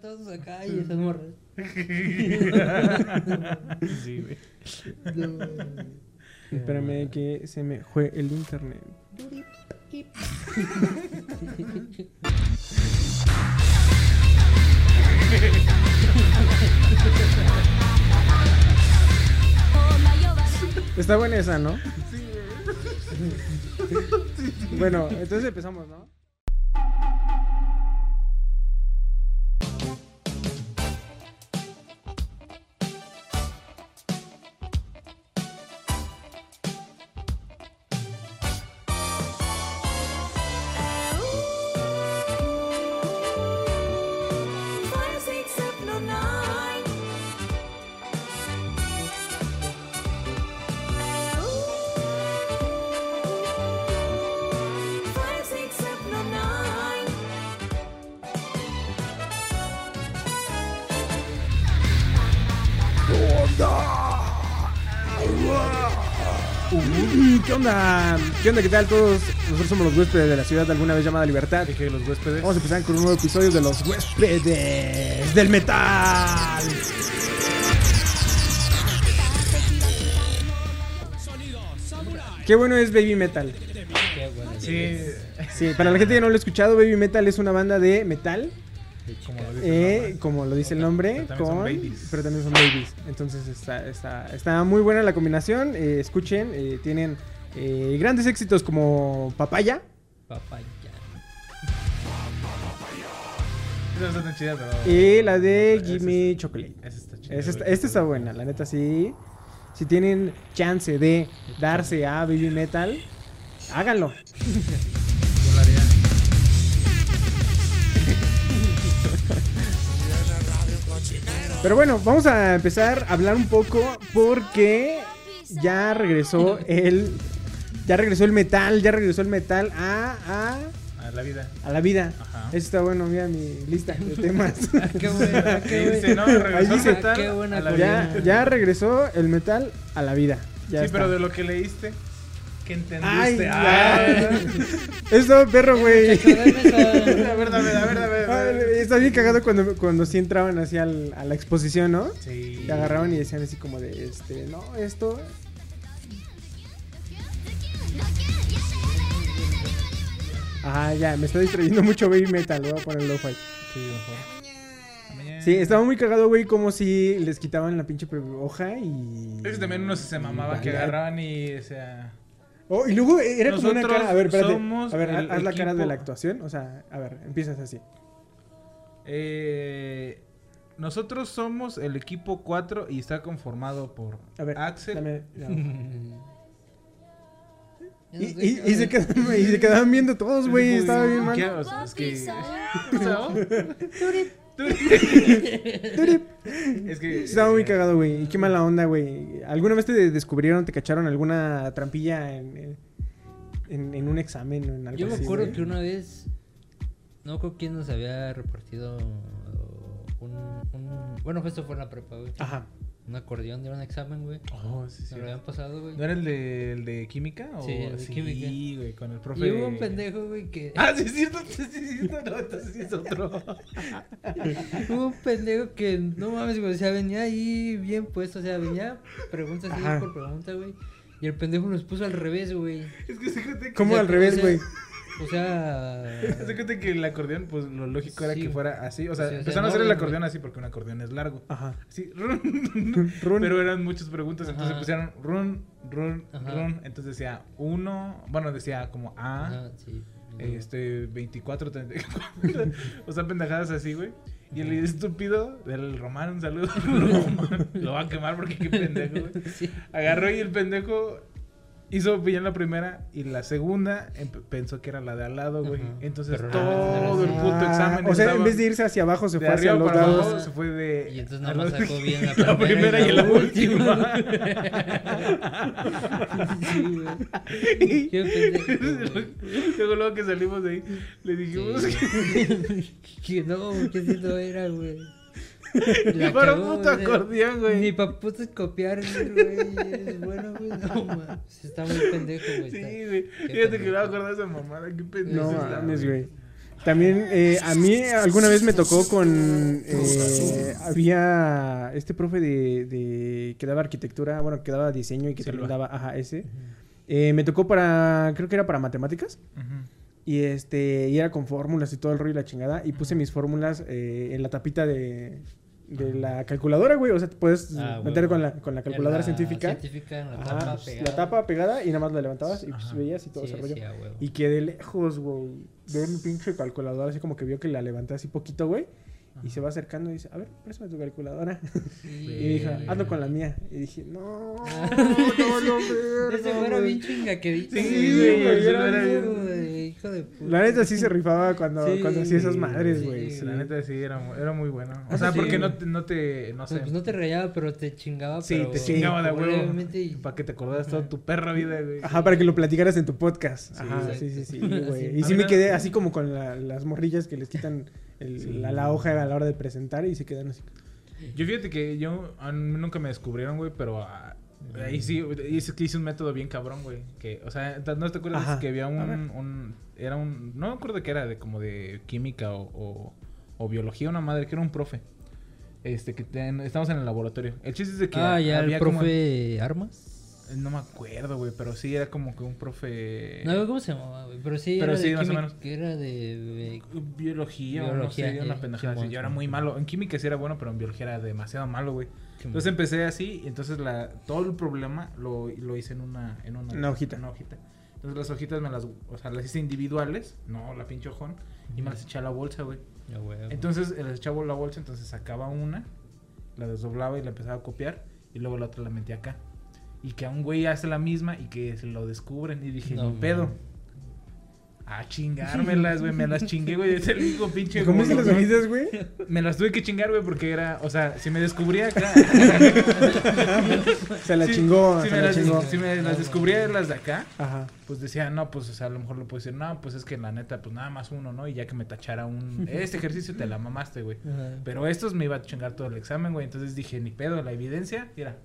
todos acá y esas morras. sí, güey. Espérame que se me fue el internet. Está buena esa, ¿no? Bueno, entonces empezamos, ¿no? ¿Qué onda? ¿Qué onda? ¿Qué tal todos? Nosotros somos los huéspedes de la ciudad alguna vez llamada Libertad. Dije los huéspedes. Vamos a empezar con un nuevo episodio de los huéspedes del metal. Qué bueno es Baby Metal. Qué bueno. Sí, Sí, para la gente que no lo ha escuchado, Baby Metal es una banda de metal, como lo dice. eh, como lo dice el nombre, Pero también son con, babies. pero también son babies. Entonces está, está, está muy buena la combinación. eh, escuchen, eh, tienen eh, grandes éxitos como Papaya. Papaya. Esa está tan chida, pero. Y la de Gimme Chocolate. Esa está chida. Esta está buena, la neta sí. Si tienen chance de darse a Baby Metal, háganlo. Pero bueno, vamos a empezar a hablar un poco porque ya regresó el ya regresó el metal, ya regresó el metal a, a, A la vida. a la vida. Ajá. Eso está bueno, mira mi lista de temas. Qué bueno, qué dice, bueno. no, regresó Ahí el dice- metal Qué buena a la ya, vida. ya regresó el metal a la vida. Ya Sí, está. pero de lo que leíste, ¿qué Ay, entendiste? Ay. Eso estaba perro, güey. A ver, a ver, a ver, a ver, a ver. Ay, Está bien cagado cuando, cuando sí entraban así al- a la exposición, ¿no? Sí. Y agarraban y decían así como de, este, no, esto... Ajá, ya, me está distrayendo mucho Baby Metal, voy a poner. Sí, mejor. Mañana. Sí, estaba muy cagado, güey, como si les quitaban la pinche hoja y... Es que también unos se mamaban que agarraban y, o sea... Oh, y luego era como una Nosotros cara... A ver, espérate. somos A ver, haz la cara de equipo- la actuación. O sea, a ver, empiezas así. Eh, nosotros somos el equipo 4 y está conformado por A ver, Axel. dame- no Y, y- qué y se quedaban, y se quedaban viendo todos, güey. Es Estaba bien mal. ¿qué? O sea, es que... es que... Estaba muy cagado, güey. Y qué mala onda, güey. ¿Alguna vez te descubrieron, te cacharon alguna trampilla en, en, en un examen o en algo Yo me así, acuerdo güey? que una vez, no creo quién nos había repartido un, un... Bueno, esto fue en la prepa, güey. Ajá. Un acordeón de un examen, güey. Oh, sí, sí. Nos lo habían pasado, güey. ¿No era el de, el de química? O... Sí, el de química. Sí, güey, con el profe... Y hubo un pendejo, güey, que... Ah, sí, es cierto, sí, sí, es cierto. No, entonces sí es otro. Hubo un pendejo que, no mames, güey, o sea, venía ahí bien puesto, o sea, venía preguntas así por pregunta, güey. Y el pendejo nos puso al revés, güey. Es que se. ¿Cómo O sea, al revés, o sea, güey? O sea... Se cuenta que el acordeón, pues lo lógico era Sí. que fuera así. O sea, Sí, o sea, empezaron a hacer el acordeón así porque un acordeón es largo. Ajá. Así, Run. Pero eran muchas preguntas, entonces pusieron run, run, Ajá. run. Entonces decía uno, bueno, decía como A, Ajá, sí. este, 24, 34. o sea, pendejadas así, güey. Y el estúpido del Román, un saludo. Román, lo va a quemar porque qué pendejo, güey. Sí. Agarró y el pendejo hizo bien la primera y la segunda empe- pensó que era la de al lado, güey. Entonces Pero no, todo el puto Ah, examen O sea, en estaba vez de irse hacia abajo, se fue hacia arriba los para lados. abajo, se fue de... Y entonces nada más sacó bien la la primera y la última. Sí, güey. Güey. Luego, luego que salimos de ahí, le dijimos Sí. que no, que así no era, güey. Que La para un puto güey. acordeón, Ni güey. pa' putos copiar, güey. Es bueno, güey. No, mames. Está muy pendejo, güey. Sí, güey. Fíjate que me acordar de esa mamada. Qué pendejo. No está, mames, güey. También eh, a mí alguna vez me tocó con... eh, había este profe de, de- que daba arquitectura, bueno, que daba diseño y que Silva. también daba, ajá, ese. Eh, me tocó para, creo que era para matemáticas. Y este, y era con fórmulas y todo el rollo y la chingada. Y puse mis fórmulas eh, en la tapita de, de la calculadora, güey. O sea, te puedes Ah, meter con la, con la calculadora En la científica. científica, en la Ajá, tapa pues, pegada. la tapa pegada y nada más la levantabas y pues veías y todo Sí, ese rollo. sí. Y que de lejos, güey, ve mi pinche calculadora así como que vio que la levanté así poquito, güey. Y se va acercando y dice, a ver, préstame tu calculadora. Sí, y güey. hazlo con la mía. Y dije, no, Ah. no, no, Ese verga, fuera güey". bien chingaquedito. Sí, güey, hijo de- puta. La neta sí se rifaba cuando, Sí, cuando hacía esas madres, güey. sí, sí. La neta sí, era, era muy bueno. O sea, sí. porque no te, no te, no sé. Pues no te rayaba, pero te chingaba. Sí, pero te chingaba de huevo. y- Para que te acordaras toda tu perra vida, güey. Ajá, para que lo platicaras en tu podcast. Sí, Ajá, sí, sí, sí, güey. Y sí me quedé así como con la- las morrillas que les quitan el- Sí. la, la hoja a la hora de presentar y se quedan así. Yo fíjate que yo a mí nunca me descubrieron, güey, pero ah, ahí sí, hice, que hice un método bien cabrón, güey. Que, o sea, ¿no te acuerdas Ajá. que había un- era un, no me acuerdo que era de como de química o, o, o biología, una madre, que era un profe. Este, que ten- estamos en el laboratorio. El chiste es de que Ah, ya, el había como- profe Armas. no me acuerdo, güey, pero sí era como que un profe... No, ¿cómo se llamaba, güey? Pero sí, Pero era sí, de más o química, menos. Que era de... de- Biología, o no Biología, sé, una eh, pendejada Yo era muy malo. En química sí era bueno, pero en biología era demasiado malo, güey. Entonces empecé así, y entonces la, todo el problema lo, lo hice en una, en una, Una hojita. una hojita. Entonces las hojitas me las, o sea, las hice individuales, no la pinche hojón, y me las eché a la bolsa, güey. Entonces eh, las echaba a la bolsa, entonces sacaba una, la desdoblaba y la empezaba a copiar, y luego la otra la metía acá. Y que a un güey hace la misma y que se lo descubren, y dije, No, ni pedo. A chingármelas, güey, me las chingué, güey, es el único pinche... ¿Cómo se las hojitas, güey? Me las tuve que chingar, güey, porque era, o sea, si me descubría acá... Se la Sí, chingó, Si se me, la las, chingó. si me las descubría las de acá, Ajá. pues decía, no, pues, o sea, a lo mejor lo puedo decir, no, pues es que la neta, pues nada más uno, ¿no? Y ya que me tachara un, este ejercicio te la mamaste, güey. Pero estos me iba a chingar todo el examen, güey. Entonces dije, ni pedo, la evidencia, mira,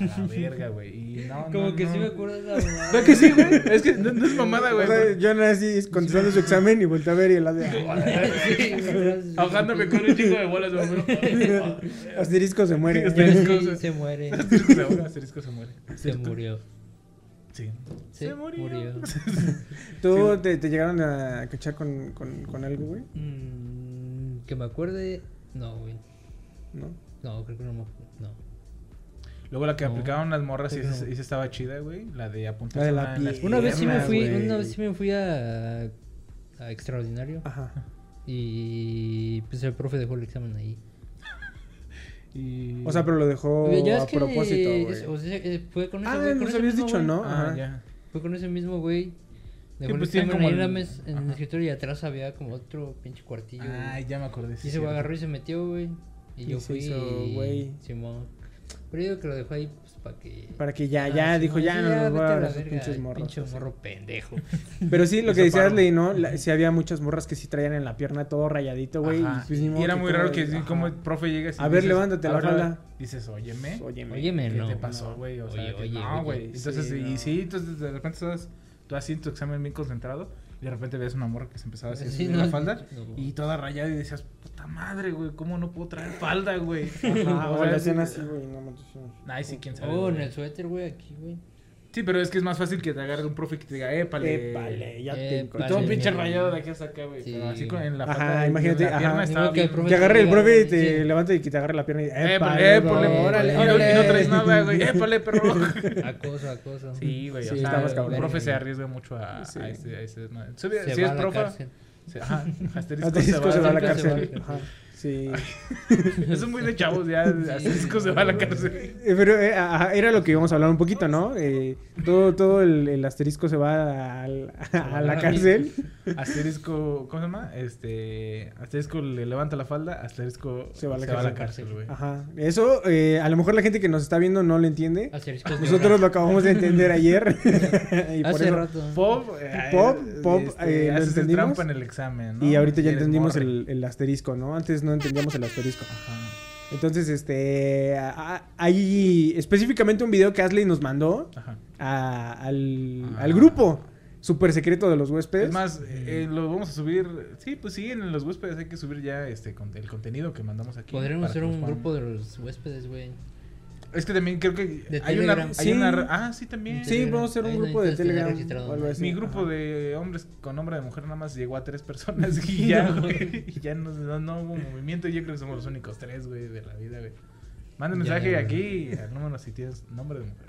a la verga, güey. Y no, Como no, que no. sí me acuerdo de la mamada. ¿Verdad que sí, güey? Es que no, no es mamada, güey. O sea, yo nací contestando su examen y volteé a ver y el lado de... Sí, pero- Ahogándome con un chingo de bolas, güey. Asterisco se muere. Asterisco. Sí, se muere. Asterisco se ahoga, asterisco se muere. Se murió. Sí. Se murió. ¿Tú te, te llegaron a cachar con, con, con algo, güey? Mm, que me acuerde. No, güey. ¿No? No, creo que no me No. Luego la que No, aplicaban las morras y y esa estaba chida, güey. La de La apuntarse de la una vez sí me fui, una vez sí me fui a, a extraordinario Ajá. y pues el profe dejó el examen ahí. Y... O sea, pero lo dejó Ya es a que propósito, güey. o sea, fue con ese Ah, güey, con nos ese habías mismo dicho. ¿no? Ah, Ajá. ya. Fue con ese mismo güey. Dejó el pues tienen examen ahí como en, la el- mes- en el escritorio y atrás había como otro pinche cuartillo. güey. Ay, ya me acordé. sí, y se cierto. agarró y se metió, güey. Y Y yo se fui hizo, y... güey. Simón. Pero yo digo que lo dejó ahí pues para que... Para que ya, Ah, ya, sí, dijo, ya no nos voy a pinches morros. Pinche así. morro pendejo. Pero sí, lo que decías. Ley, ¿no? La- sí había muchas morras que sí traían en la pierna todo rayadito, güey. Ajá. pues, Y era muy raro que sí, como el profe llega así A ver, dices, levántate la "A ver, falda". Dices, óyeme. Óyeme. Óyeme, ¿Qué no. te pasó, no. güey? O sea, Oye, que oye, no, güey. Entonces, Sí, y no. sí, entonces de repente estás tú así en tu examen bien concentrado y de repente ves una morra que se empezaba a Sí, subir no, la falda no. y toda rayada y decías, puta madre, güey, ¿cómo no puedo traer falda, güey? Ajá, O sea, sí- hacían así, güey, no manches. sí. Ay, sí, quién sabe. Oh, en el suéter, güey, aquí, güey. Sí, pero es que es más fácil que te agarre un profe que te diga, épale. Épale, ya te Y todo Vale, pinche rayado de aquí hasta acá, güey. Sí. Pero así con, en la Ajá, imagínate, la ajá. estaba que el bien- profe Que agarre el profe y te sí. levanta y que te agarre la pierna y Épale, épale, órale. Y no- órale. Y no traes nada, güey. Épale, perro. Acoso, acoso. Sí, güey. Sí, o está sea, más cabrón. el profe se arriesga mucho a, Sí. a ese, a ese. Si, Se si va es a la profe, ajá, asterisco, Asterisco se va a la Asterisco se va a la cárcel. Ajá, sí. Eso es muy de chavos, ya. Asterisco se va a la cárcel. Eh, Pero eh, ajá, era lo que íbamos a hablar un poquito, ¿no? Eh, todo todo el, el asterisco se va a, la cárcel. Asterisco, ¿cómo se llama? Este. Asterisco le levanta la falda, asterisco Se va a la cárcel, cárcel. güey. Ajá. Eso, eh, a lo mejor la gente que nos está viendo no lo entiende. Asteriscos de Nosotros lo acabamos de entender ayer. y por Hace eso- rato. Pop, eh, Pop, pop, este, eh, ¿lo entendimos? trampa en el examen, ¿no? Y ahorita ya entendimos el, el asterisco, ¿no? Antes no entendíamos el asterisco. Ajá. Entonces, este. a- a- Hay específicamente un video que Asley nos mandó Ajá. a- al, Ah. al grupo súper secreto de los huéspedes. Es más, eh, lo vamos a subir. Sí, pues sí, en los huéspedes hay que subir ya este con- el contenido que mandamos aquí. Podríamos hacer un grupo de los huéspedes, güey. Es que también creo que De hay una, Telegram. hay Sí. una- Ah, sí, también. Sí, vamos a hacer un Ahí grupo de Telegram. Mi grupo Ajá. de hombres con nombre de mujer nada más llegó a tres personas y ya, güey. Y ya no, no, no hubo movimiento. Yo creo que somos los únicos tres, güey, de la vida, güey. Manda mensaje ya, aquí al número si tienes nombre de mujer.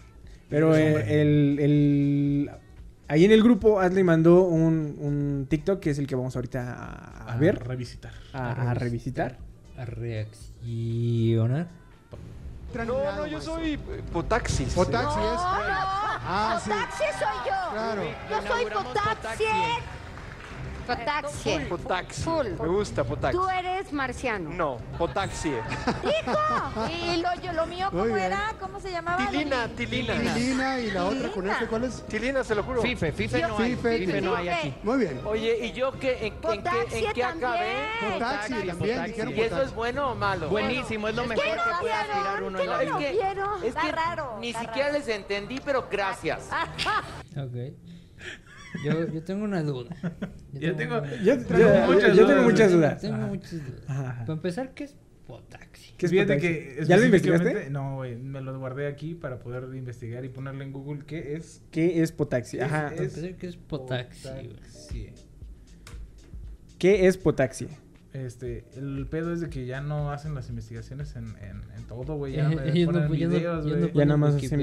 Pero eh, el, el- Ahí en el grupo, Adley mandó un, un TikTok que es el que vamos ahorita a, a ver, Revisitar. a, a revisitar. A reaccionar. No, no, yo soy eh, Potaxis. Potaxi es. No, no. Ah, sí. Potaxi soy yo. Claro. Yo soy Potaxi. Potaxi. Potaxi. Full. Me gusta Potaxi. Tú eres marciano. No, Potaxi. ¡Hijo! ¿Y lo, yo- lo mío Muy cómo bien. era? ¿Cómo se llamaba? Tilina, Tilina. Tilina y la otra con F, ¿cuál es? Tilina, se lo juro. Fife, Fife Yo- no hay. Fife, Fife no hay aquí. Muy bien. Oye, ¿y yo qué, en, qué, en qué acabé? también. Potaxi también, dijeron ¿Y eso es bueno o malo? Buenísimo, es lo mejor ¿Qué que puede aspirar uno ¿Qué en no la vida. es Está que raro, ni siquiera raro. les entendí, pero gracias. Ok. Yo, yo tengo una duda. Yo tengo- una- Yo, muchas tengo dudas. muchas dudas. Tengo Ajá. muchas dudas. Ajá. Para empezar, ¿qué es potaxi? ¿Qué es Fíjate potaxi? que ¿Ya lo investigaste? No, güey, me lo guardé aquí para poder investigar y ponerle en Google qué es. ¿Qué es potaxi? Ajá. Es- Para empezar, ¿qué es potaxi? Potaxi. ¿Qué es potaxi? Este, el pedo es de que ya no hacen las investigaciones en, en, en todo, güey. Ya Eh, no ya no- videos, ya no güey. Ya nada más hacen.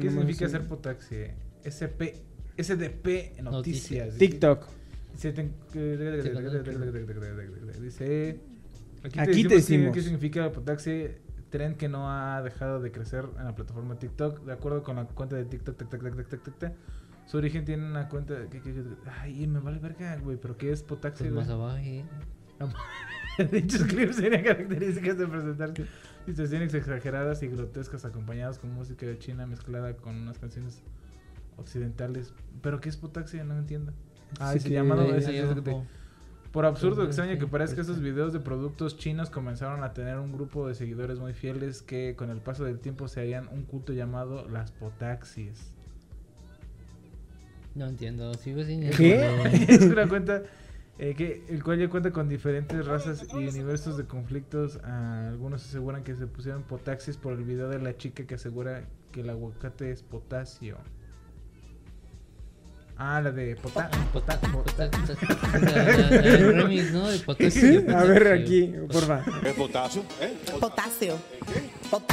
¿Qué significa hacer potaxi? SP, SDP Noticias. TikTok. Dice, aquí, Aquí te decimos, decimos. qué- significa potaxi, tren que no ha dejado de crecer en la plataforma TikTok, de acuerdo con la cuenta de TikTok, tac, tac, tac, tac. Su origen tiene una cuenta que, que- que- ay, me vale verga, güey, pero ¿qué es potaxi? Pues más abajo. ¿eh? Dichos clips serían características de presentar situaciones exageradas y grotescas acompañadas con música china mezclada con unas canciones occidentales. ¿Pero qué es potaxi? No entiendo. Ah, Sí ese que- llamado Ahí- ese-. Por absurdo Pues, extraño sí, que parezca, pues, estos sí. videos de productos chinos comenzaron a tener un grupo de seguidores muy fieles que con el paso del tiempo se harían un culto llamado las potaxis. No entiendo. Sigo sin ¿Qué? entender. es una cuenta eh, que el cual ya cuenta con diferentes razas y universos de conflictos. Ah, algunos aseguran que se pusieron potaxis por el video de la chica que asegura que el aguacate es potasio. Ah, la de la- El remix, ¿no? De de a ver aquí, porfa. potasio? Potasio. Pota-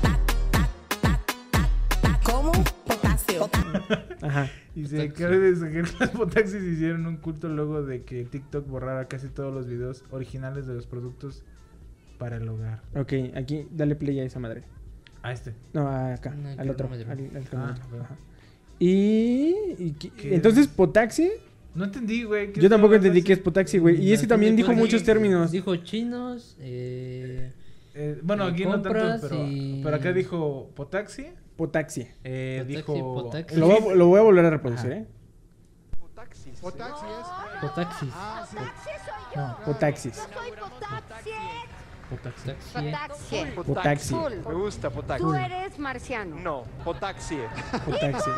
ta- ta- ta- ta- ta- ¿Cómo? Potasio. Ajá. Y se acaba de que las potaxis hicieron un culto luego de que TikTok borrara casi todos los videos originales de los productos para el hogar. Ok, aquí, dale play a esa madre. Ah, este. No, acá, No, al el otro. cronómetro. al- al Ah, cronómetro, bueno. ajá. Y, y qué- ¿Qué? entonces potaxi, No entendí, güey. ¿qué yo tampoco potaxi? entendí que es potaxi, güey. Y es que No también dijo muchos términos. Dijo chinos. Eh, Eh, bueno, Y aquí no tanto, pero, y- pero acá dijo potaxi. Potaxi. Eh, Potaxi, dijo. potaxi. Lo voy, a, FIFA. lo voy a volver a reproducir, Ajá. ¿eh? Potaxis. Potaxi es. potaxis. Ah, sí. Potaxi soy yo. No, potaxis. Yo soy Potaxi. Potaxi. Potaxi. Potaxi. Potaxi. Full. Me gusta Potaxi. Tú eres marciano. No, Potaxi. Potaxi.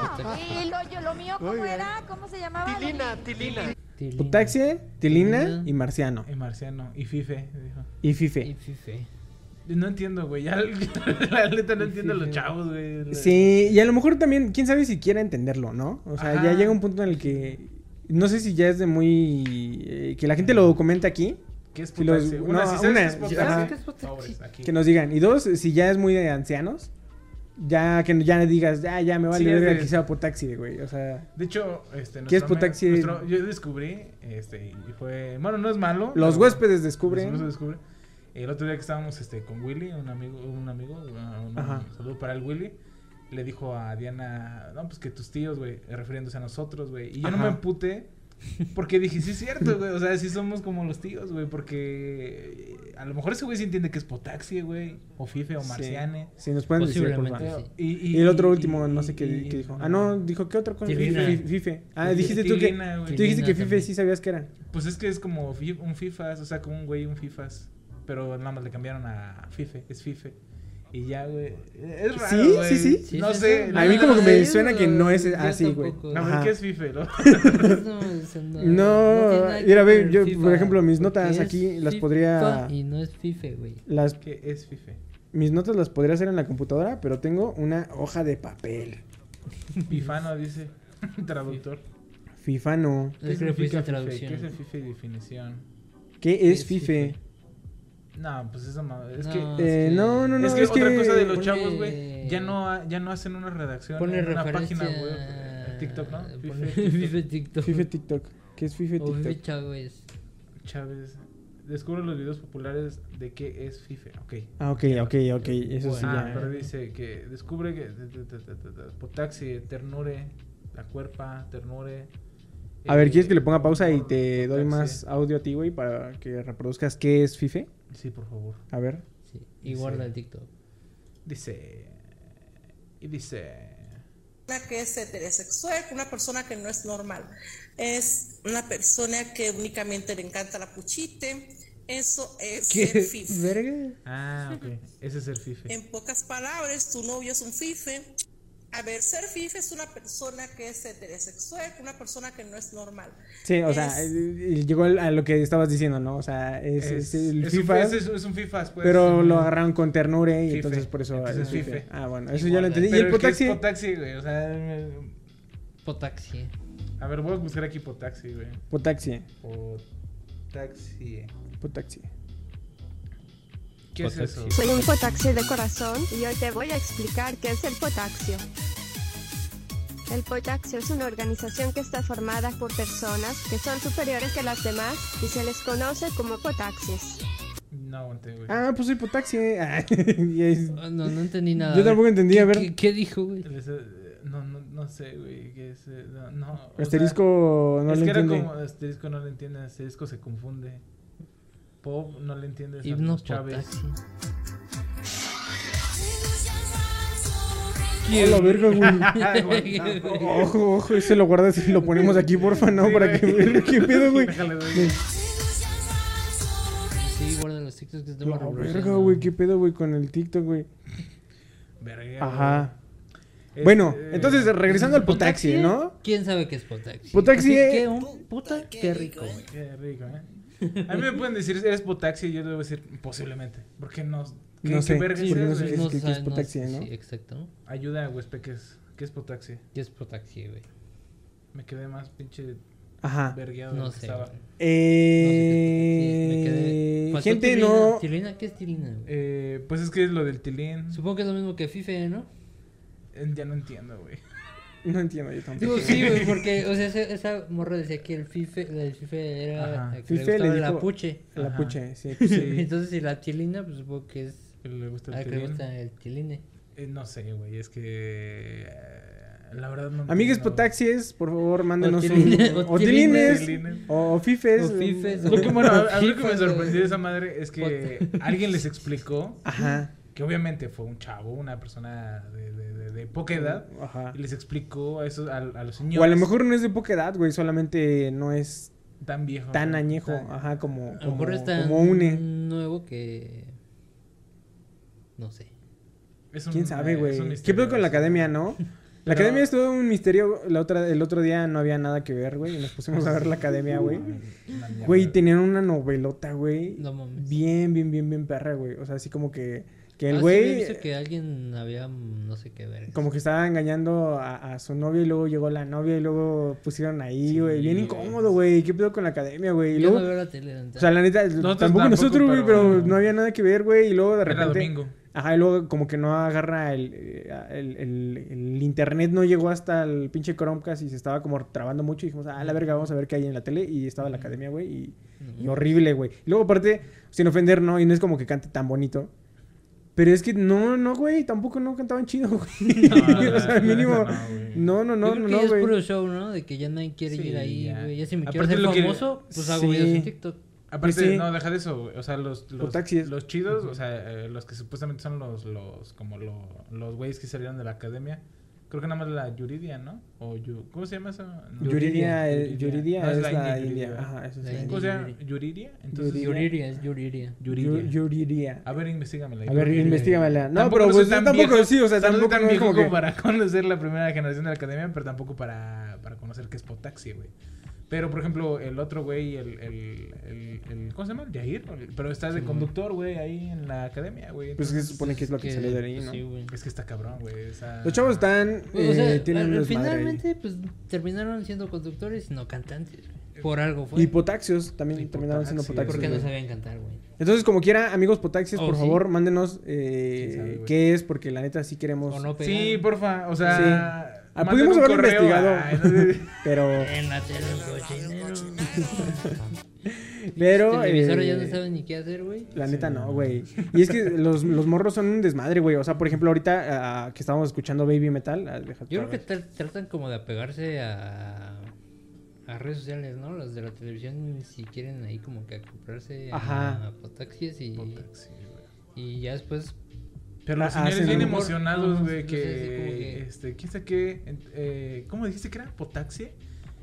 ¿Y lo, yo- lo mío cómo era? ¿Cómo se llamaba? Tilina, Tilina. Tilín. Potaxi, Tilina y Marciano. Y Marciano. Y Fife. Dijo. Y Y Fife. Fife. No entiendo, güey. Ya la neta no entiendo a los Fife. chavos, güey. Sí, y a lo mejor también, quién sabe si quiera entenderlo, ¿no? O sea, ya llega un punto en el que. No sé si ya es de muy. eh, que la gente lo comenta aquí. ¿Qué es Si los- potaxi? no, Una, si sabes una, qué es. Que nos digan. Y dos, si ya es muy de ancianos. Ya que ya digas, ya, ya me vale Sí, es verga que sea potaxi, güey. O sea, De hecho, este, ¿Qué es potaxi? nuestro- yo descubrí, este, y fue, bueno, no es malo. los huéspedes los descubren. huéspedes descubren. El otro día que estábamos, este, con Willy, un amigo, un amigo, un, saludo para el Willy, le dijo a Diana, no, pues que tus tíos, güey, refiriéndose a nosotros, güey. Y yo no me emputé, porque dije, sí es cierto, güey, o sea, sí somos como los tíos, güey, porque eh, a lo mejor ese güey sí entiende que es potaxi, güey, o fife, o Sí. marciane. Si nos pueden decir, por favor. sí. Y, Y el otro y- último, no sé qué, y- qué dijo. Ah, no, dijo, ¿qué otra cosa? Fife. Fife. Ah, Tilina, dijiste tú que. Tú dijiste que Fife también. sí sabías que era. Pues es que es como un FIFAs, o sea, como un güey, un FIFAs. Pero nada más le cambiaron a FIFE, es FIFE. Y ya, güey. Es raro, Sí, güey. sí, sí. Sí, No sí, sé. sí. A mí como que me suena que no es así, güey. No, ¿qué es FIFA, no? No, no, que mira, ve, yo, FIFA, por ejemplo, mis notas aquí las podría- Y no es FIFA, güey. Las, ¿Qué es FIFA? mis notas las podría hacer en la computadora, pero tengo una hoja de papel. Pifano dice. Traductor. FIFA no. Es que le FIFA? ¿Qué es el FIFA y definición? ¿Qué es es FIFA? No, pues eso no. Es No, que. Eh, es que- no, no, no, es que es otra que cosa de los pone- chavos, güey. Ya no, ya no hacen una redacción Pone en una página web. eh, TikTok, ¿no? Pone FIFA TikTok. FIFA TikTok. ¿Qué es O FIFA TikTok? Chávez. Chávez. Descubre los videos populares de qué es FIFA. Ok. Ah, ok, ok, ok. Eso sí ah, ya. pero dice que descubre que. Potaxi, ternure, la cuerpa, ternure. A ver, eh, ¿quieres que le ponga pausa y te doy más audio a ti, güey, para que reproduzcas qué es FIFA? Sí, por favor. A ver. Sí. Y Dice- guarda el TikTok. Dice. Y dice. persona que es heterosexual, una persona que no es normal. Es una persona que únicamente le encanta la puchite. Eso es ¿Qué? ser fife. ¿Verga? Ah, ok. Ese es el FIFA. En pocas palabras, tu novio es un fife. A ver, ser fife es una persona que es heterosexual, una persona que no es normal. Sí, o sea, Es- eh, llegó a lo que estabas diciendo, ¿no? O sea, es, es el es un, FIFA, es, es un FIFA, pues. pero lo agarraron con ternura y FIFA. entonces por eso Entonces es es FIFA. FIFA. Ah, bueno, eso Y ya lo entendí. ¿Y Pero el el que es potaxi? Potaxi, güey. O sea. Potaxi. A ver, voy a buscar aquí Potaxi, güey. Potaxi. Potaxi. Potaxi. ¿Qué es Potaxi. eso? Soy un potaxi de corazón y hoy te voy a explicar qué es el potaxio. El potaxio es una organización que está formada por personas que son superiores que las demás y se les conoce como potaxis. No aguanté, güey. Ah, pues soy potaxi. Ah, y es- Ah, No, no entendí nada. Yo tampoco entendí, a ver. ¿Qué, qué dijo, güey? Eh, No, no, no sé, güey. ¿Qué es? eh, No, no, o sea, Asterisco no es le que era entiende. como asterisco no le entiende, asterisco se confunde. Pop no le entiende. Himno Chávez. potaxi. Oh, la verga, güey. Ojo, ojo, ese lo guardas y lo ponemos aquí, porfa, ¿no? Sí, Para güey. que vean qué pedo, güey. Sí, guarda los TikToks que La estamos verga, reproduciendo. güey, qué pedo, güey, con el TikTok, güey. Verga, Ajá. güey. Bueno, Este, entonces regresando al potaxi, ¿no? ¿Quién sabe qué es potaxi? Potaxi, eh. que un puta, qué rico, güey. Qué rico, ¿eh? A mí me pueden decir, ¿eres potaxi? Y yo debo decir, posiblemente. Porque no. ¿qué- No qué sé, es, no sé güey? qué es- qué potaxi, ¿no? Sí, exacto. Ayuda, Huespe, ¿qué es? ¿Qué es potaxi? ¿Qué es potaxi, güey? Me quedé más pinche Ajá. vergueado No sé, estaba. güey. Eh... No sé qué es potaxi. Me quedé... Faltó Gente, tilina. no... ¿Tilina? ¿Qué es tilina, güey? Eh, pues es que es lo del tilín. Supongo que es lo mismo que FIFA, ¿no? Eh, Ya no entiendo, güey. No entiendo yo tampoco. Digo, sí, güey, porque, o sea, esa, esa morra decía que el FIFA, el FIFA era... Ajá. que FIFA le gustaba el apuche. La Ajá. puche, sí. Sí. Entonces, si la tilina, pues supongo que es... Pero le gusta A el que le gusta el tiline. Eh, no sé, güey. Es que. eh, la verdad no. Amigues entiendo. potaxis, por favor, mándenos O un... tilines, O tilines. O fifes. O fifes, Lo que, bueno, a, a mí lo que me sorprendió de esa madre es que alguien les explicó Ajá. Que obviamente fue un chavo, una persona de, de, de- de poca edad, Ajá. y les explicó a, esos, a, a los señores O a lo mejor no es de poca edad, güey, solamente no es tan viejo. tan añejo, Tan- ajá, como, A lo como, mejor es tan como une. nuevo que... No sé. es un- ¿Quién sabe, un güey? ¿Qué pedo con la eso. academia, no? La Pero- academia es todo un misterio. La otra, el otro día no había nada que ver, güey. Y nos pusimos a ver la academia, güey. Güey, tenían una novelota, güey. No mames. Bien, bien, bien, bien perra, güey. O sea, así como que, que el Ah, sí, güey... visto que alguien había mm, no sé qué ver. Como que estaba engañando a, a su novia y luego llegó la novia y luego pusieron ahí, Sí, güey. Bien güey. incómodo, güey. ¿Qué pedo con la academia, güey? Y Yo luego... no veo la tele. neta. O sea, la neta, Nosotros tampoco, tampoco, nosotros, güey, pero... pero- no había nada que ver, güey. Y luego de Era repente... domingo. Ajá, y luego como que no agarra el, eh, el, el- el internet, no llegó hasta el pinche Chromecast y se estaba como trabando mucho. Y dijimos, ah, la verga, vamos a ver qué hay en la tele. Y estaba la academia, güey, y, y horrible, güey. Y luego aparte, sin ofender, no, y no es como que cante tan bonito. Pero es que no, no, güey, tampoco no cantaban chido, güey. No, o sea, mínimo. no, güey. No, no, no, no, ya es güey. puro show, ¿no? De que ya nadie quiere Sí, ir ahí, ya. güey. Ya si me quiero Aparte hacer lo que- famoso, pues hago Sí. videos en TikTok. Aparte, sí. no, deja de eso, güey. O sea, los, los, Potaxis. los chidos, o sea, eh, los que supuestamente son los, los como lo- los güeyes que salieron de la academia, Creo que nada más la Yuridia, ¿no? O Yu- ¿Cómo se llama esa? No. Yuridia, Yuridia No, es la la India, India. Yuridia. Ajá, eso es. ¿Cómo se llama? Yuridia. ¿Yuridia? Entonces, es. Yuridia. Yu- Yuridia. A ver, investígamela. A ver, Yuridia. investígamela. No, Tampoco pero pues tan tampoco, viejo- sí, o sea, tampoco tan no es como como que... para conocer la primera generación de la academia, pero tampoco para, para conocer qué es Potaxi, güey. Pero, por ejemplo, el otro güey, el, el, el, el- ¿Cómo se llama? El Yair. Pero está de conductor, güey, ahí en la academia, güey. Pues que se supone que es lo que salió de ahí, pues ¿no? Sí, güey. Es que está cabrón, güey. esa- Los chavos están... O sea, eh, tienen finalmente, pues terminaron siendo conductores y no cantantes. güey. Por algo fue. Y potaxios también Y terminaron siendo potaxios. Porque no sabían cantar, güey. Entonces, como quiera, amigos potaxios, Oh, por sí. favor, mándenos eh, qué es, porque la neta sí queremos... O no pegar. Sí, porfa. O sea. Ah, pudimos haberlo correo investigado, a- no pero... En la tele, el cochinero. Pero... Los televisores ya eh, no saben ni qué hacer, güey. La neta no, güey. Y es que los, los morros son un desmadre, güey. O sea, por ejemplo, ahorita ah, que estábamos escuchando Baby Metal... deja Yo creo que tra- tratan como de apegarse a, a redes sociales, ¿no? Los de la televisión, si quieren ahí como que acoplarse Ajá. a y, Potaxi, y ya después Pero los Ah, señores bien emocionados, güey, que, este, quién sabe qué, eh, ¿cómo dijiste que era? ¿Potaxi?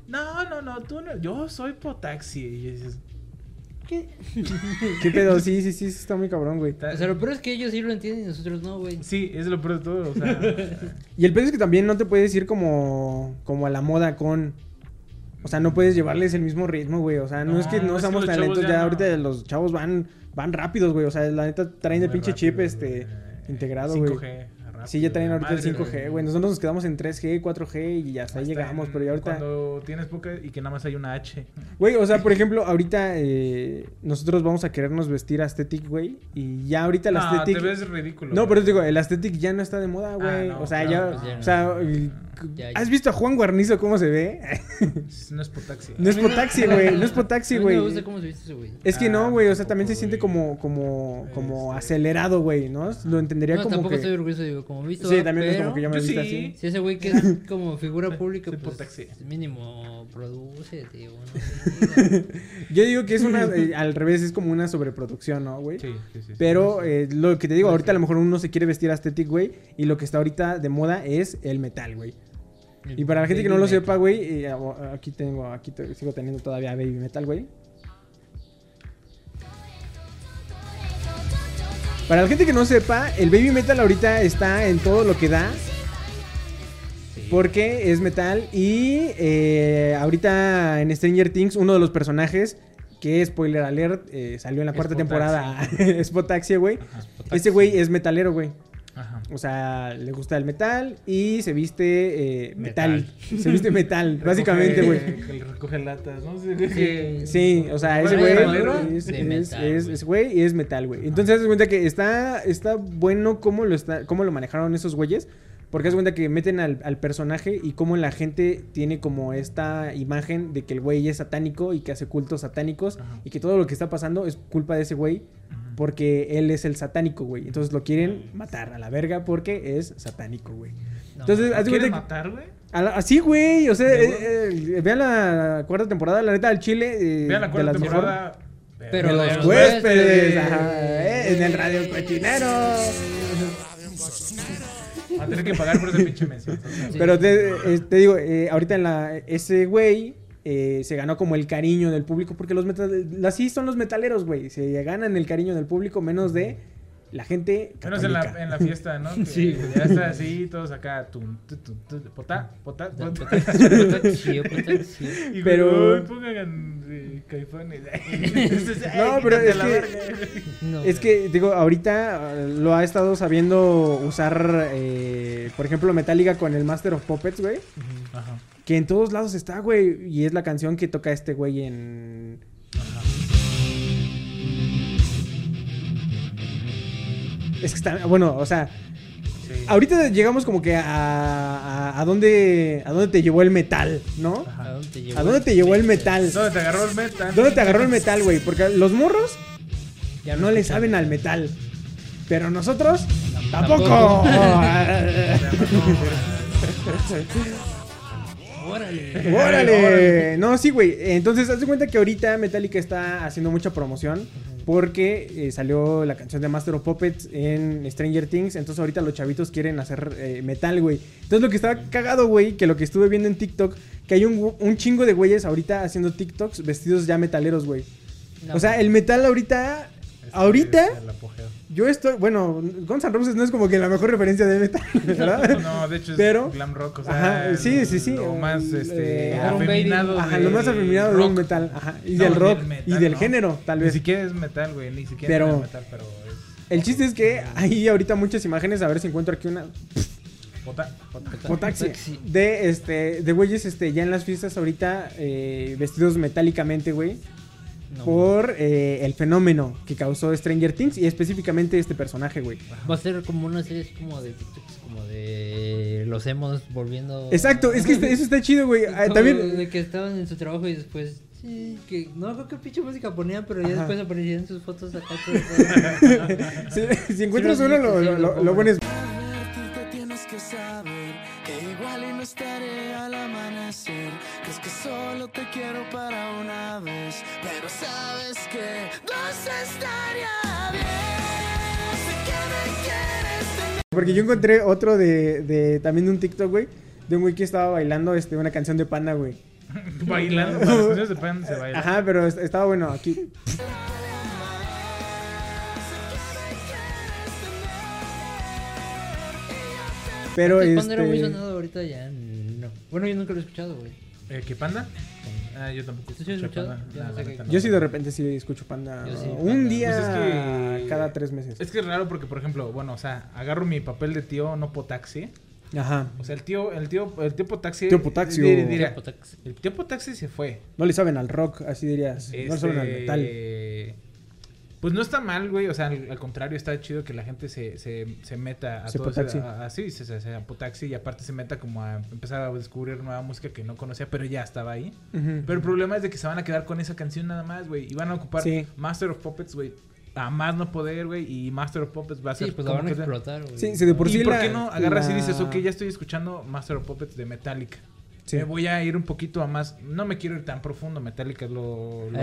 No, no, no, tú no, yo soy Potaxi. Y dices, ¿qué? ¿Qué pedo? Sí, sí, sí, sí, está muy cabrón, güey. O sea, lo peor es que ellos sí lo entienden y nosotros no, güey. Sí, es lo peor de todo, o sea, Y el pedo es que también no te puedes ir como, como a la moda con... O sea, no puedes llevarles el mismo ritmo, güey. O sea, no, No, es que no es que seamos chavos talentos, ya ya, no. ahorita los chavos van van rápidos, güey. O sea, la neta traen el muy pinche chip este. Integrado, güey. 5G, rápido, Sí, ya traen ahorita el madre, 5G, güey. Nosotros nos quedamos en 3G, 4G y hasta ahí llegamos, en- pero ya ahorita... Cuando tienes poca y que nada más hay una H. Güey, o sea, por ejemplo, ahorita eh, nosotros vamos a querernos vestir aesthetic, güey. Y ya ahorita el No, aesthetic... te ves ridículo. No, pero te digo, el aesthetic ya no está de moda, güey. Ah, no, o sea, claro, ya, pues ya o sea, Ya, ¿has visto a Juan Guarnizo cómo se ve? No es Potaxi. no es potaxi, güey, no es potaxi, mí no me güey. gusta cómo se viste ese güey. Es que Ah, no, güey, o sea, también se siente güey. como como como acelerado, güey, ¿no? Lo entendería No, como tampoco que estoy orgulloso, digo, como visto. Sí, también es como que yo me visto sí. así. Si ese güey que es como figura pública, pues potaxi. mínimo produce, tío. No sé, Yo digo que es una eh, al revés, es como una sobreproducción, ¿no, güey? Sí, sí, sí. Pero eh, lo que te digo, ahorita a lo mejor uno se quiere vestir aesthetic, güey, y lo que está ahorita de moda es el metal, güey. Y para la gente que no lo sepa, güey, eh, aquí tengo, aquí te- sigo teniendo todavía Baby Metal, güey. Para la gente que no sepa, el Baby Metal ahorita está en todo lo que da. Porque es metal y eh, ahorita en Stranger Things uno de los personajes que spoiler alert eh, salió en la cuarta Potaxi. temporada es Potaxia, güey. Este güey es metalero, güey. Ajá. O sea, le gusta el metal y se viste eh, metal. Metal. Se viste metal, básicamente, güey. Recoge- latas, ¿no? Sí, Sí. Sí, o sea, ese güey es, es- güey. es güey y es metal, güey. Entonces, de cuenta que está, está bueno cómo lo, está, cómo lo manejaron esos güeyes. Porque haz de cuenta que meten al, al personaje y cómo la gente tiene como esta imagen de que el güey es satánico y que hace cultos satánicos Ajá. y que todo lo que está pasando es culpa de ese güey porque él es el satánico, güey. Entonces lo quieren matar a la verga porque es satánico, güey. No, Entonces, ¿Lo haz de quieren matar, güey? Así, güey. O sea, ¿De eh, eh, vean la cuarta temporada, la neta, del Chile. eh, Vean la de cuarta mejor- temporada. Pero de de los los huéspedes, huéspedes. ajá, eh, en el radio cochinero. Tener que pagar por ese pinche mención. Pero te, eh, te digo, eh, ahorita en la, ese güey eh, se ganó como el cariño del público, porque los metal, así son los metaleros, güey. Se ganan el cariño del público menos de la gente Menos en la, en la fiesta, ¿no? Que Sí. Ya está así, todos acá. Tum, tum, tum, tum, potá, potá, potá. Pero- pongan eh, caifanes. No, pero es que- No, Es que, digo, ahorita eh, lo ha estado sabiendo usar, eh, por ejemplo, Metallica con el Master of Puppets, güey. Ajá. Que en todos lados está, güey. Y es la canción que toca este güey en. Es que está. Bueno, o sea. Sí. Ahorita llegamos como que a. A, a dónde. A dónde te llevó el metal, ¿no? ¿A dónde te llevó? ¿A dónde te llevó el metal? ¿Dónde te agarró el metal? ¿Dónde te agarró el metal, güey? Porque los morros Ya no le saben al metal. Pero nosotros. ¡Tampoco! Tampoco. Órale. ¡Órale! No, sí, güey. Entonces, haz de cuenta que ahorita Metallica está haciendo mucha promoción porque eh, salió la canción de Master of Puppets en Stranger Things. Entonces ahorita los chavitos quieren hacer eh, metal, güey. Entonces lo que estaba cagado, güey, que lo que estuve viendo en TikTok, que hay un, un chingo de güeyes ahorita haciendo TikToks vestidos ya metaleros, güey. No, o sea, el metal ahorita... Este, Ahorita el apogeo. Yo estoy, bueno, Guns N' Roses no es como que la mejor referencia de metal, ¿verdad? No, de hecho es Pero- glam rock, o sea, Ajá, sí, sí, sí. Lo más el, este, eh, afeminado. Ajá, de lo más afeminado de un rock. metal, ajá, y No, del rock metal, y del ¿no? género, tal Ni vez. siquiera es metal, güey, ni siquiera Pero- es metal, pero es El chiste es que hay ahorita muchas imágenes, a ver si encuentro aquí una pota- pota- potaxi Potaxi. de este de güeyes este ya en las fiestas ahorita eh, vestidos metálicamente, güey, no. por eh, el fenómeno que causó Stranger Things y específicamente este personaje, güey. Va a ser como una serie como de TikToks, como de los hemos volviendo. Exacto, es que este- eso está chido, güey. Ah, Como también De que estaban en su trabajo y después. Sí, que no creo qué pinche música ponían, pero ya Ajá. después aparecían sus fotos acá. si, si encuentras Sí, lo uno, lo, lo, lo- lo lo pones. Igual y no estaré al amanecer. Que es que solo te quiero para una vez. Pero sabes que dos estaría bien. Sé que me quieres tener. Porque yo encontré otro de, de también de un TikTok, güey. De un güey que estaba bailando este, una canción de panda, güey. bailando. Para las canciones de se baila. Ajá, pero est- estaba bueno aquí. Pero Panda era muy este. sonado, ahorita ya no. Bueno, yo nunca lo he escuchado, güey. Eh, ¿Qué panda? Ah, yo tampoco. ¿Tú sí has escucho escuchado? Panda. Yo no sé sí de repente sí escucho panda. Yo sí, un Panda. día Pues es que- cada tres meses. Es que es raro porque, por ejemplo, bueno, o sea, agarro mi papel de tío no potaxi. Ajá. O sea, el tío, el tío, el tío potaxi. Tío diría, Potaxi. el tío potaxi se fue. No le saben al rock, así dirías. No le saben al Este, metal. Pues no está mal, güey. O sea, al, al contrario, está chido que la gente se, se, se meta a Se todo ese- a- a- sí, se, se, se potaxi y aparte se meta como a empezar a descubrir nueva música que no conocía, pero ya estaba ahí. Pero el problema es de que se van a quedar con esa canción nada más, güey. Y van a ocupar Sí. Master of Puppets, güey. A más no poder, güey. Y Master of Puppets va a ser Sí, pues la como van a explotar, güey. Sí, sí, de por ¿Y sí por la- qué no agarras y dices, ok, ya estoy escuchando Master of Puppets de Metallica? Sí. Me voy a ir un poquito a más. No me quiero ir tan profundo. Metallica es lo. lo.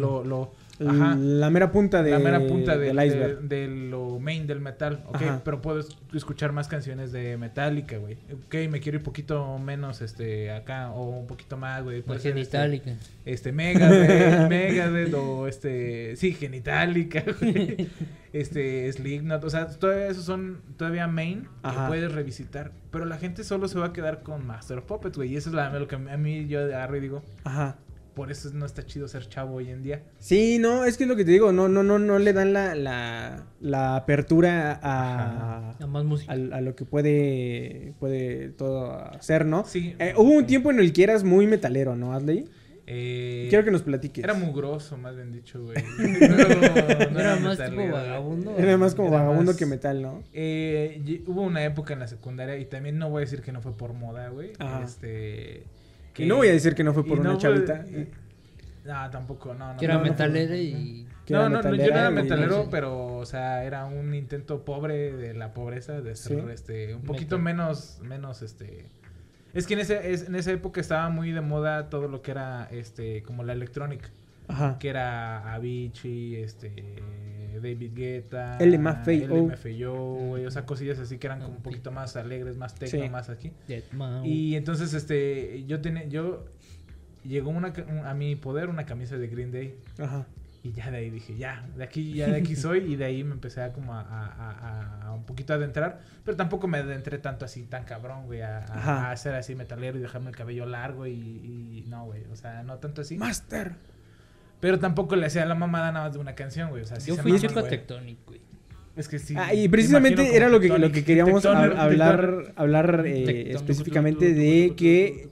Lo, lo- ajá. La mera punta de, la mera punta de- del de, iceberg. de lo main del metal, ok, Ajá. pero puedo es- escuchar más canciones de Metallica, güey. Ok, me quiero ir un poquito menos este acá o un poquito más, güey. puede ser, este, genitalica. Este Megadeth, Megadeth o este sí, Genitalica, güey. Este Slipknot, o sea, todavía esos son todavía main Ajá. que puedes revisitar, pero la gente solo se va a quedar con Master of Puppets, güey, y eso es la- lo que a mí yo agarro y digo, Ajá. Por eso no está chido ser chavo hoy en día. Sí, no, es que es lo que te digo, no, no, no, no le dan la, la, la apertura a, A más música. a lo que puede, puede todo hacer, ¿no? Sí. Eh, hubo un tiempo en el que eras muy metalero, ¿no, Adley? Eh, Quiero que nos platiques. Era mugroso, más bien dicho, güey. No, no Era más tipo güey. vagabundo. Era más como Era vagabundo más- que metal, ¿no? Eh, hubo una época en la secundaria y también no voy a decir que no fue por moda, güey. Ajá. Y no voy a decir que no fue por y una fue- chavita. y- no, tampoco, no, no. Que era no, no metalera y. No, era no, no, yo no era metalero, pero, o sea, era un intento pobre de la pobreza, de ser, Sí. este, un poquito Metal. menos, menos, este... Es que en, ese, es- en esa época estaba muy de moda todo lo que era, este, como la electrónica. Ajá. Que era Avicii, este, David Guetta... LMFAO. LMFAO, güey, o sea, cosillas así que eran como un poquito más alegres, más tecno, Sí. más aquí. Deadmau5. Y entonces, este, yo tenía, yo... Llegó una, a mi poder una camisa de Green Day. Ajá. Y ya de ahí dije, ya, de aquí, ya de aquí soy. Y de ahí me empecé a como a, a- a- a un poquito adentrar. Pero tampoco me adentré tanto así, tan cabrón, güey, a, a- Ajá. a ser así metalero y dejarme el cabello largo y, y no, güey. O sea, no tanto así. Master. Pero tampoco le hacía la mamada nada más de una canción, güey. O sea, sí Yo se fui maman. Tectonic, güey. Es que sí. Ah, y me precisamente era lo que, lo que queríamos Tectonic, hablar, Tectonic. hablar eh, Tectonic. específicamente de que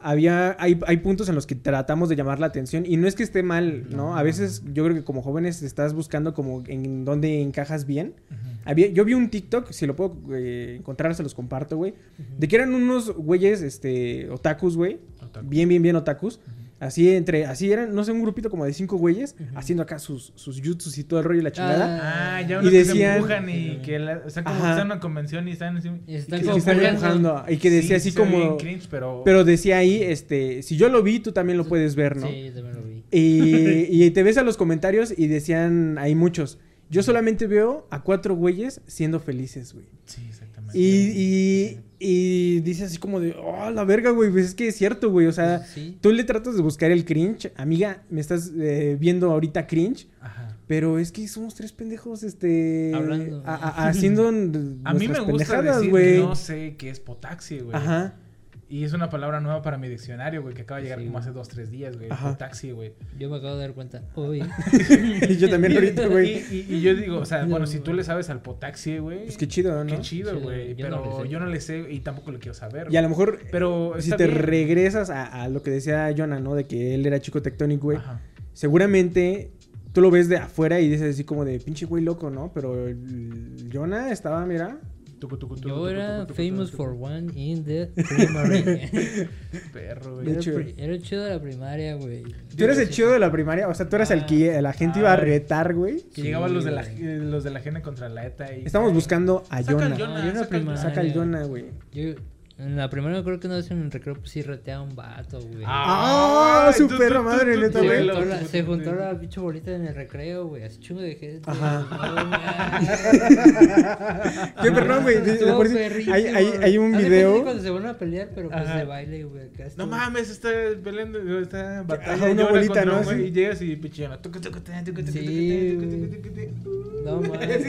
había hay, hay puntos en los que tratamos de llamar la atención y no es que esté mal, ¿no? A veces yo creo que como jóvenes estás buscando como en dónde encajas bien. Había, yo vi un TikTok, si lo puedo eh, encontrar se los comparto, güey, de que eran unos güeyes este otakus, güey, Otaku. bien bien bien otakus Así entre, así eran, no sé, un grupito como de cinco güeyes haciendo acá sus, sus jutsus y todo el rollo y la chingada. Ah, ya y unos que se decían empujan y que la- están como Ajá. están en una convención y están así. Y están que como se están empujando. y que decía Sí, así se como bien cringe, pero- pero decía ahí este si yo lo vi tú también lo puedes ver no Sí, yo también lo vi. y, y te ves a los comentarios y decían hay muchos yo solamente veo a cuatro güeyes siendo felices güey Sí, y, y, y dice así como de, oh, la verga, güey, pues es que es cierto, güey, o sea, Sí. tú le tratas de buscar el cringe, amiga, me estás eh, viendo ahorita cringe, Ajá. pero es que somos tres pendejos, este, Hablando. a- a- haciendo A mí me gusta decir güey. no sé qué es potaxi, güey. Ajá. Y es una palabra nueva para mi diccionario, güey, que acaba de llegar Sí, como hace dos, tres días, güey. Ajá. Potaxi, güey. Yo me acabo de dar cuenta hoy. Y yo también ahorita, güey. Y, y- y yo digo, o sea, No, bueno, si tú güey. le sabes al potaxi, güey. Pues qué chido, ¿no? Qué chido, güey. Pero yo no le sé y tampoco le quiero saber. Y a lo mejor, Pero si te bien. regresas a, a lo que decía Jonah, ¿no? De que él era chico tectónico, güey. Ajá. Seguramente tú lo ves de afuera y dices así como de pinche güey loco, ¿no? Pero el Jonah estaba, mira. Tucu, tucu, tucu, Yo era tucu, tucu, famous tucu, for tucu. one in the primary. Perro, güey. era, pri- era chido de la primaria, güey. Tú eres el chido de la primaria, o sea, tú eras el que la gente iba a retar, güey. Que llegaban los de la, los de la gene contra la ETA y... Estamos buscando a Jonah. Saca al Jonah. Saca el Jonah, güey. En la primera creo que una vez en el recreo pues sí retea a un vato, güey. ¡Ah! Ay, su perra madre, neta, güey. se juntó la bicho bolita en el recreo, güey. Así chingo de gente. Ajá. Qué perdón, güey. Hay, hay, güey. hay un video. cuando se van a pelear, pero pues de baile, güey. No mames, está peleando, está batalla. Una bolita, ¿no? Y llegas y pichillona. No mames.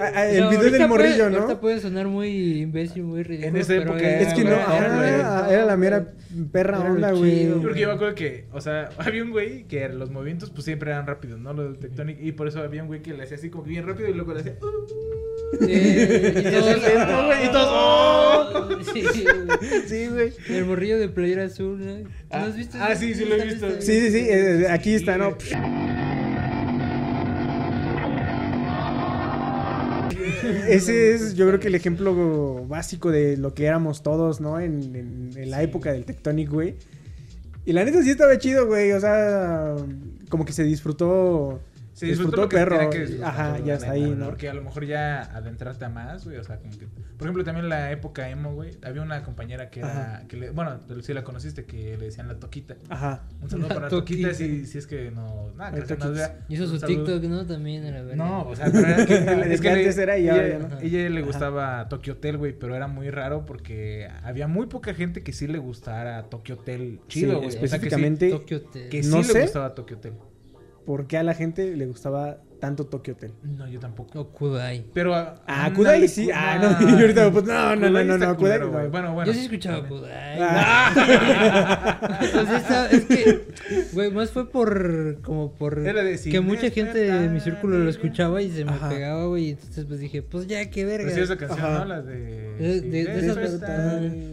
Ah, ah, El video del morrillo, ¿no? Ahorita puede sonar muy imbécil, muy ridículo. Esa época era- Es que no, ajá, güey. era, la mera perra Era onda, güey. Porque yo me acuerdo que, o sea, había un güey que los movimientos pues siempre eran rápidos, ¿no? Los de Tectonic. Y por eso había un güey que le hacía así como que bien rápido y luego le hacía. "Uh". Sí, y todos, lento, güey, y todos, ¡oh! Sí, güey. Sí, güey. El morrillo de playera azul, ¿no? ¿No Ah, has visto? ah, sí, sí lo he ¿Has visto. Sí, sí, sí. eh, aquí está, ¿no? Ese es, yo creo que el ejemplo básico de lo que éramos todos, ¿no? En, en- en la época del Tectonic, güey. Y la neta sí estaba chido, güey. O sea, como que se disfrutó. Se disfrutó lo que perro. que disfrutar, Ajá, ya está ahí, ¿no? Porque a lo mejor ya adentrarte a más, güey. O sea, como que. Por ejemplo, también la época emo, güey. Había una compañera que era. Ajá. Que le, bueno, si la conociste, que le decían la toquita. Ajá. Un saludo La para Toquita. Toquita si, si es que no. Nada, que Toquita. vea. Hizo su. TikTok, ¿no? También era verga. No, o sea, pero era que, es que le- antes era ella, ya no. ella le gustaba Tokyo Hotel, güey, pero era muy raro porque había muy poca gente que sí le gustara Tokyo Hotel chido, Sí, güey. O sea, que sí- específicamente, Tokyo Hotel. que sí No le sé. gustaba Tokyo Hotel. ¿Por qué a la gente le gustaba tanto Tokyo Hotel? No, yo tampoco. O Kudai. Pero Ah, ándale, Kudai sí. Ah, no, y ahorita, pues no, no, no, no, no, Kudai. Bueno, bueno. Yo sí escuchaba Kudai. Ah. Pues es que, güey, más fue por, como por, Era de que mucha gente de mi círculo lo escuchaba y se me Ajá. pegaba, güey, y entonces pues dije, pues ya, qué verga. Pero sí esa canción, Ajá. ¿no? La de... De- sí, de- de esas-.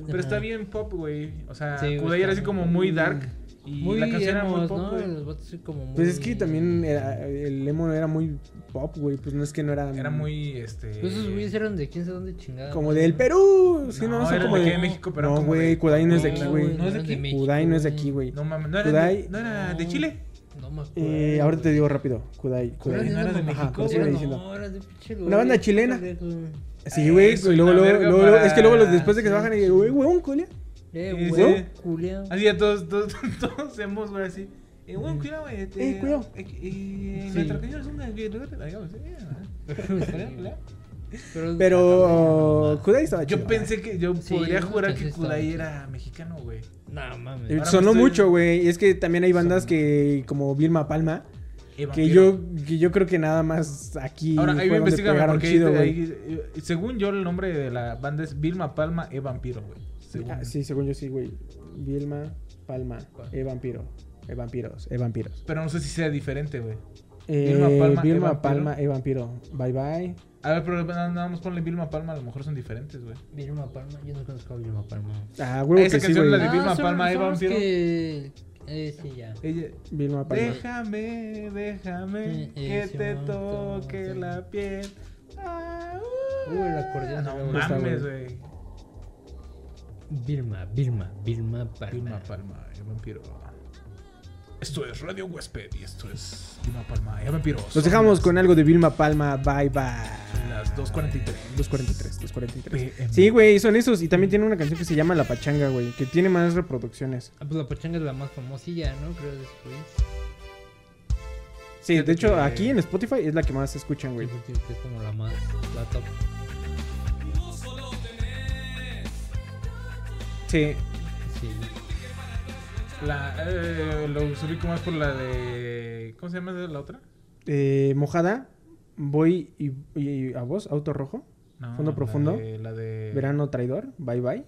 Pero está bien pop, güey. O sea, Kudai era así como muy dark. Y muy la canción era muy pop, ¿no? güey. Los vatos así como muy... Pues es que también era- el emo era muy pop, güey. Pues no es que no era. Era muy, este... Pues esos güeyes eran de quién sabe dónde chingada. Como del Perú. Sí, no, No, son eran como de de. México, pero no, güey. de- Kudai no es de aquí, güey, güey. no es de aquí. Kudai no es de güey. aquí, güey. No mames, ¿no era, Kudai- de, ¿no era de Chile? No me acuerdo. Eh, ahorita te digo rápido. Kudai. Kudai. ¿No era de México, güey? No, era de pinche Una banda chilena. Sí, güey. Y luego, es que luego los, después de que se bajan y güey, huevón, culia. Eh, sí. culiao. Así ya todos, todos, todos hemos, güey, así. Eh, bueno, cuidado, güey. este, Eh, cuidado. eh, eh, Sí. Nuestra canción es una... digamos, eh, Pero, Pero Kudai estaba chido. Yo pensé que yo Sí, podría ¿no? jurar que Kudai chido. era mexicano, güey. No, mames. Eh, Ahora Sonó estoy- mucho, güey. Y es que también hay bandas Sonó. que, como Vilma Palma, Eh, que yo, que yo creo que nada más aquí. Ahora, ahí investigame porque chido, ahí, eh, según yo el nombre de la banda es Vilma Palma e Vampiro, güey. Según. Ah, sí, según yo sí, güey. Vilma Palma, e vampiro, e vampiros, e vampiros. Pero no sé si sea diferente, güey. Eh, Vilma Palma, e Vilma vampiro. Palma, e vampiro. Bye bye. A ver, pero nada más ponle Vilma Palma, a lo mejor son diferentes, güey. Vilma Palma, yo no conozco a Vilma Palma. Ah, huevo Esa que sí, canción güey. la de Vilma son- Palma, son Eva los Vampiro. que... Eh, sí, ya. Ella, Vilma Palma. déjame, déjame que te momento, toque sí. la piel. Ah, uh. Uy, el acordeón. No era bueno. mames, güey. Vilma, Vilma, Vilma Palma. Vilma Palma, el vampiro. Esto es Radio Huésped y esto es Vilma Palma y Vampiros. Los dejamos con algo de Vilma Palma. Bye bye. las 2.43. 243, 243. PM. Sí, güey, son esos. Y también tiene una canción que se llama La Pachanga, güey, que tiene más reproducciones. Ah, pues la pachanga es la más famosilla, ¿no? Creo después. Sí, de hecho, aquí en Spotify es la que más se escuchan, güey. Es como la más, la top. Sí. Sí. La, eh, lo ubico más por la de. ¿Cómo se llama la otra? Eh, mojada, voy y, y a vos, auto rojo. No, Fondo la profundo. de- la de. Verano traidor, bye bye.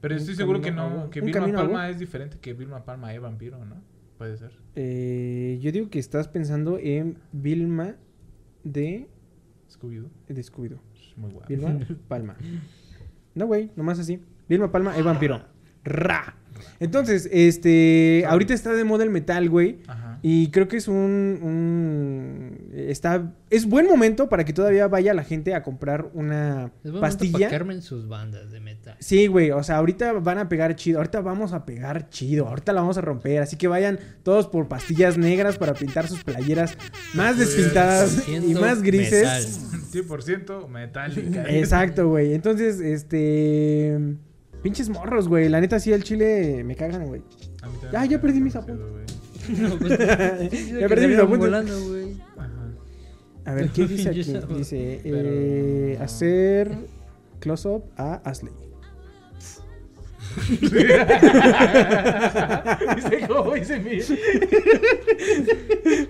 Pero Un estoy seguro que no. Que Vilma Palma es diferente que Vilma Palma es vampiro, ¿no? Puede ser. Eh, yo digo que estás pensando en Vilma de, Scooby-Doo. de Scooby-Doo. Muy guapo. Vilma Palma. No, güey, nomás así. Vilma Palma es vampiro. Ra. Entonces, este. Ahorita está de moda el metal, güey. Ajá. Y creo que es un, un- Está. Es buen momento para que todavía vaya la gente a comprar una Es buen pastilla. para sus bandas de metal. Sí, güey, o sea, ahorita van a pegar chido, ahorita vamos a pegar chido, ahorita la vamos a romper, así que vayan todos por pastillas negras para pintar sus playeras más despintadas y más grises. Metal. 100% metálica. Exacto, güey. Entonces, este pinches morros, güey, la neta sí el chile me cagan, güey. A mí también Ya, me ya caga perdí mis demasiado, apuntes. güey. No, pues, Ya perdí mis apuntes. volando, güey. Ajá. A ver, ¿qué dice aquí? Dice Pero- eh, hacer close up a Asley. Dice cómo dice mi.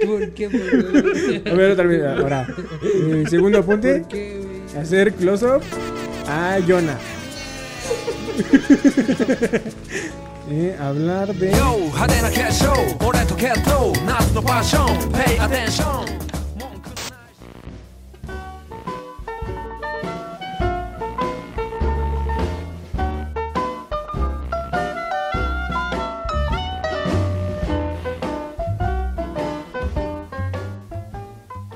¿Por qué? A ver, otra vez, ahora. Eh, segundo apunte. ¿Por qué, güey? Hacer close up a Jonah. Eh, hablar de.